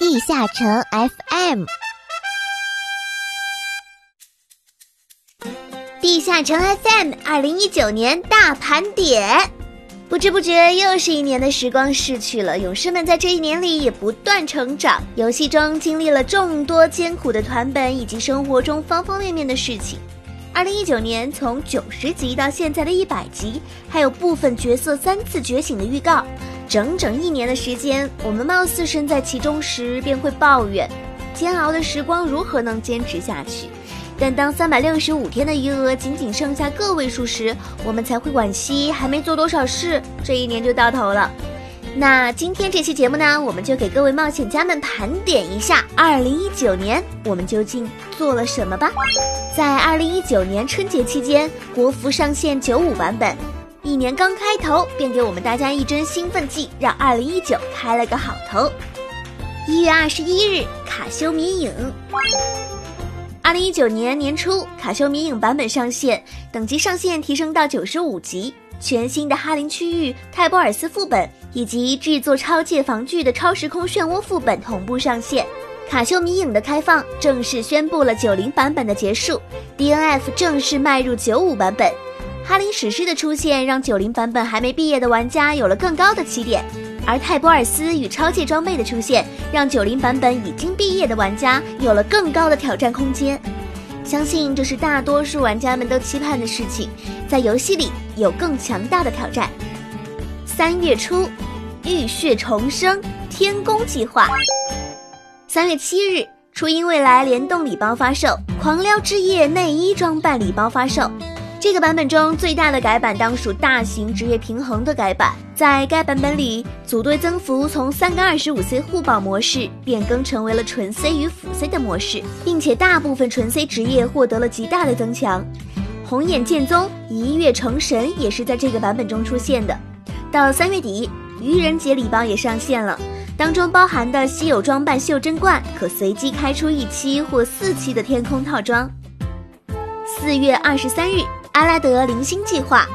地下城 FM，地下城 FM 二零一九年大盘点。不知不觉又是一年的时光逝去了，勇士们在这一年里也不断成长，游戏中经历了众多艰苦的团本以及生活中方方面面的事情。二零一九年从九十集到现在的一百集，还有部分角色三次觉醒的预告。整整一年的时间，我们貌似身在其中时便会抱怨，煎熬的时光如何能坚持下去？但当三百六十五天的余额仅仅剩下个位数时，我们才会惋惜还没做多少事，这一年就到头了。那今天这期节目呢，我们就给各位冒险家们盘点一下二零一九年我们究竟做了什么吧。在二零一九年春节期间，国服上线九五版本。一年刚开头，便给我们大家一针兴奋剂，让二零一九开了个好头。一月二十一日，卡修迷影。二零一九年年初，卡修迷影版本上线，等级上限提升到九十五级，全新的哈林区域、泰波尔斯副本以及制作超界防具的超时空漩涡副本同步上线。卡修迷影的开放正式宣布了九零版本的结束，DNF 正式迈入九五版本。哈林史诗的出现，让九零版本还没毕业的玩家有了更高的起点；而泰波尔斯与超界装备的出现，让九零版本已经毕业的玩家有了更高的挑战空间。相信这是大多数玩家们都期盼的事情，在游戏里有更强大的挑战。三月初，浴血重生天宫计划。三月七日，初音未来联动礼包发售，狂撩之夜内衣装扮礼包发售。这个版本中最大的改版当属大型职业平衡的改版。在该版本里，组队增幅从三个二十五 C 互保模式变更成为了纯 C 与辅 C 的模式，并且大部分纯 C 职业获得了极大的增强。红眼剑宗一跃成神也是在这个版本中出现的。到三月底，愚人节礼包也上线了，当中包含的稀有装扮袖珍冠可随机开出一期或四期的天空套装。四月二十三日。阿拉德零星计划，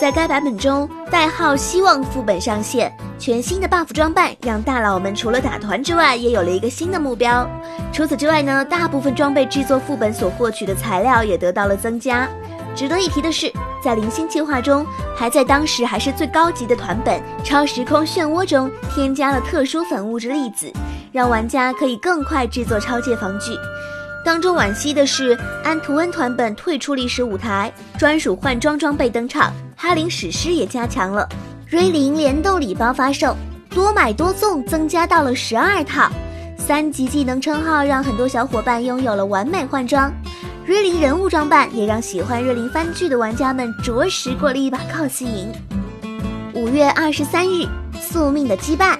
在该版本中，代号希望副本上线，全新的 buff 装扮让大佬们除了打团之外，也有了一个新的目标。除此之外呢，大部分装备制作副本所获取的材料也得到了增加。值得一提的是，在零星计划中，还在当时还是最高级的团本超时空漩涡中添加了特殊粉物质粒子，让玩家可以更快制作超界防具。当中惋惜的是，安图恩团本退出历史舞台，专属换装装备登场，哈林史诗也加强了。瑞林联动礼包发售，多买多送增加到了十二套，三级技能称号让很多小伙伴拥有了完美换装。瑞林人物装扮也让喜欢瑞林番剧的玩家们着实过了一把 cos 瘾。五月二十三日，宿命的羁绊，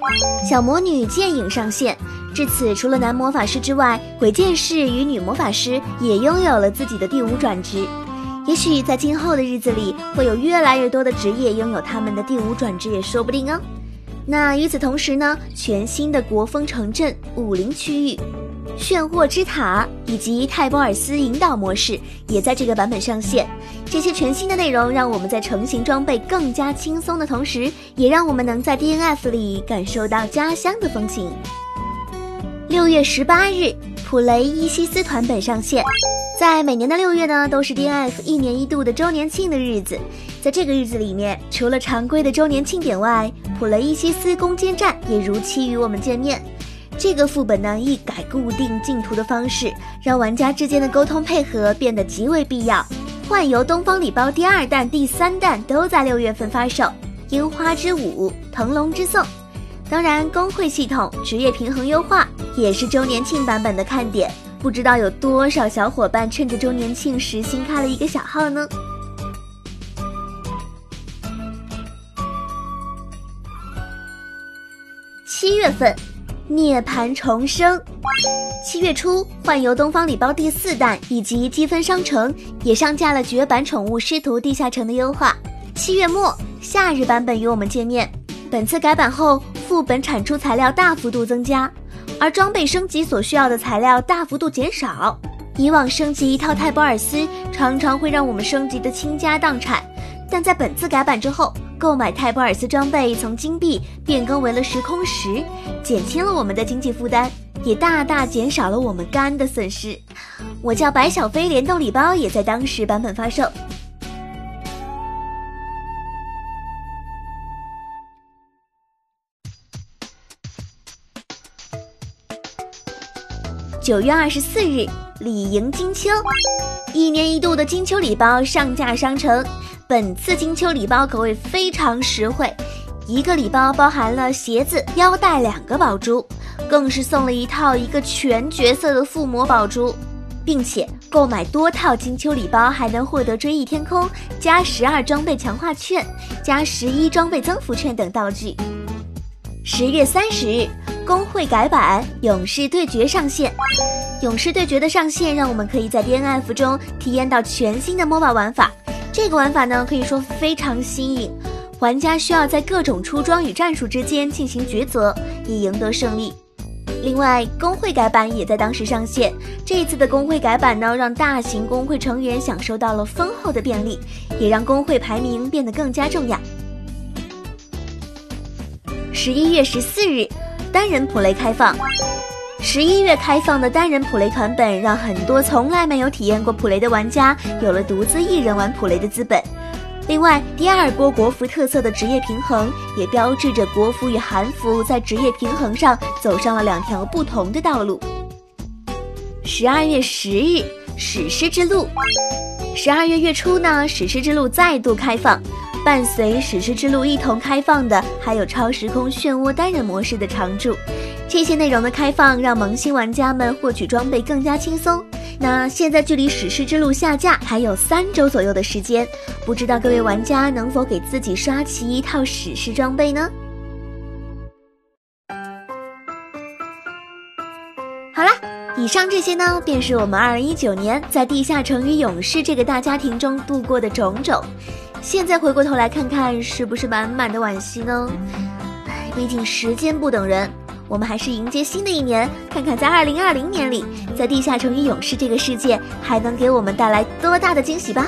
小魔女剑影上线。至此，除了男魔法师之外，鬼剑士与女魔法师也拥有了自己的第五转职。也许在今后的日子里，会有越来越多的职业拥有他们的第五转职，也说不定哦。那与此同时呢，全新的国风城镇武林区域、炫惑之塔以及泰波尔斯引导模式也在这个版本上线。这些全新的内容，让我们在成型装备更加轻松的同时，也让我们能在 DNF 里感受到家乡的风情。六月十八日，普雷伊西斯团本上线。在每年的六月呢，都是 DNF 一年一度的周年庆的日子。在这个日子里面，除了常规的周年庆典外，普雷伊西斯攻坚战也如期与我们见面。这个副本呢，一改固定进图的方式，让玩家之间的沟通配合变得极为必要。幻游东方礼包第二弹、第三弹都在六月份发售。樱花之舞、腾龙之颂。当然，工会系统职业平衡优化也是周年庆版本的看点。不知道有多少小伙伴趁着周年庆时新开了一个小号呢？七月份，涅槃重生。七月初，幻游东方礼包第四弹以及积分商城也上架了绝版宠物师徒地下城的优化。七月末，夏日版本与我们见面。本次改版后。副本产出材料大幅度增加，而装备升级所需要的材料大幅度减少。以往升级一套泰博尔斯常常会让我们升级的倾家荡产，但在本次改版之后，购买泰博尔斯装备从金币变更为了时空石，减轻了我们的经济负担，也大大减少了我们肝的损失。我叫白小飞联动礼包也在当时版本发售。九月二十四日，礼迎金秋，一年一度的金秋礼包上架商城。本次金秋礼包可谓非常实惠，一个礼包包含了鞋子、腰带两个宝珠，更是送了一套一个全角色的附魔宝珠，并且购买多套金秋礼包还能获得追忆天空、加十二装备强化券、加十一装备增幅券等道具。十月三十日。工会改版，勇士对决上线。勇士对决的上线，让我们可以在 DNF 中体验到全新的 MOBA 玩法。这个玩法呢，可以说非常新颖。玩家需要在各种出装与战术之间进行抉择，以赢得胜利。另外，工会改版也在当时上线。这一次的工会改版呢，让大型工会成员享受到了丰厚的便利，也让工会排名变得更加重要。十一月十四日。单人普雷开放，十一月开放的单人普雷团本，让很多从来没有体验过普雷的玩家有了独自一人玩普雷的资本。另外，第二波国服特色的职业平衡，也标志着国服与韩服在职业平衡上走上了两条不同的道路。十二月十日，史诗之路。十二月月初呢，史诗之路再度开放。伴随史诗之路一同开放的，还有超时空漩涡单人模式的常驻。这些内容的开放，让萌新玩家们获取装备更加轻松。那现在距离史诗之路下架还有三周左右的时间，不知道各位玩家能否给自己刷齐一套史诗装备呢？好啦，以上这些呢，便是我们二零一九年在地下城与勇士这个大家庭中度过的种种。现在回过头来看看，是不是满满的惋惜呢？唉，毕竟时间不等人，我们还是迎接新的一年，看看在二零二零年里，在地下城与勇士这个世界，还能给我们带来多大的惊喜吧。